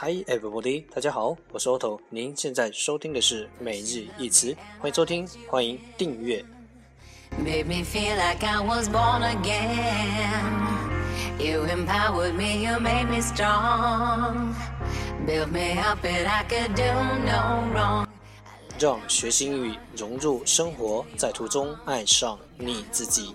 Hi everybody，大家好，我是 Otto，您现在收听的是每日一词，欢迎收听，欢迎订阅。让学习英语融入生活，在途中爱上你自己。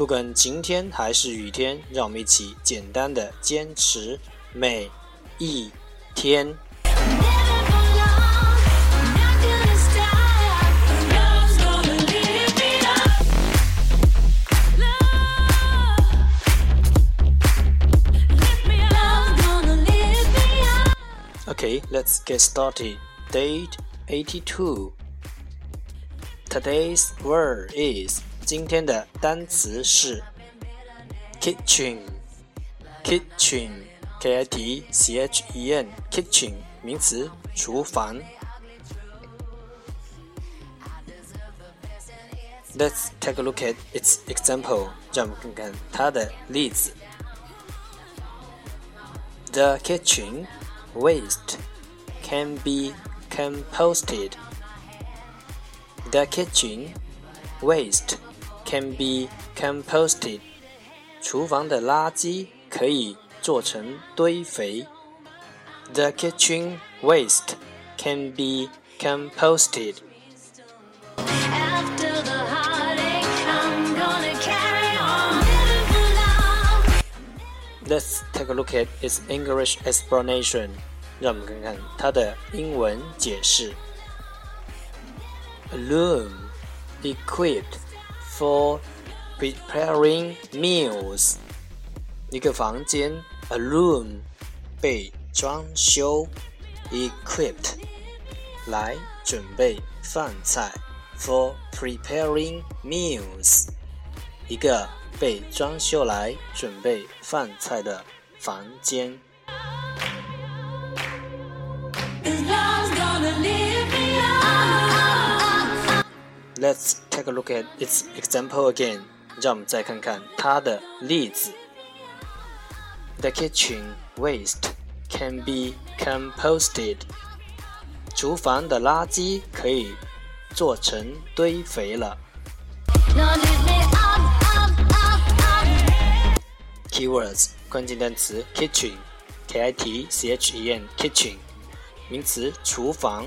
不管晴天还是雨天，让我们一起简单的坚持每一天。 Living for love. I'm not gonna stop. Love's gonna lift me up. Love. Lift me up. Love's gonna lift me up. Okay, let's get started. Date 82. Today's word is 今天的单词是 kitchen kitchen k i t c h e n kitchen 名词厨房。Let's take a look at its example. 让我们看看它的例子。The kitchen waste can be composted. The kitchen waste can be composted. 厨房的垃圾可以做成堆肥。The kitchen waste can be composted. After the heartache, I'm gonna carry on. Living for love. Let's take a look at its English explanation. 让我们看看它的英文解释。A room equipped for preparing meals. 一个房间，a room 被装修，equipped 来准备饭菜，for preparing meals。一个被装修来准备饭菜的房间。 Let's take a look at its example again. 让我们再看看它的例子。The kitchen waste can be composted. 厨房的垃圾可以做成堆肥了。 Lord, lift me up, up, up, up. Keywords 关键单词 kitchen k i t c h e n kitchen 名词厨房。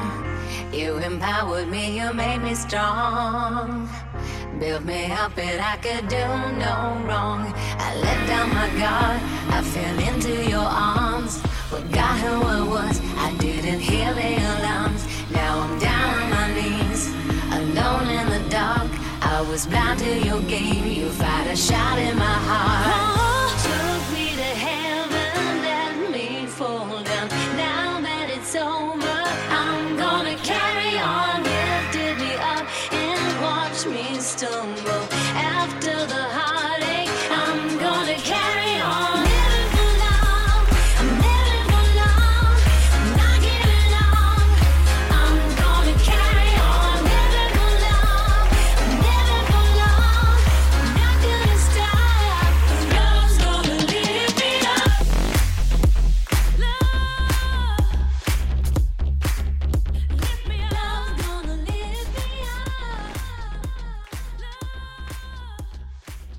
You empowered me, you made me strong. Built me up and I could do no wrong. I let down my guard, I fell into your arms. Forgot who I was, I didn't hear the alarms. Now I'm down on my knees, alone in the dark. I was blind to your game, you fired a shot in my heart. Oh, Took me to heaven,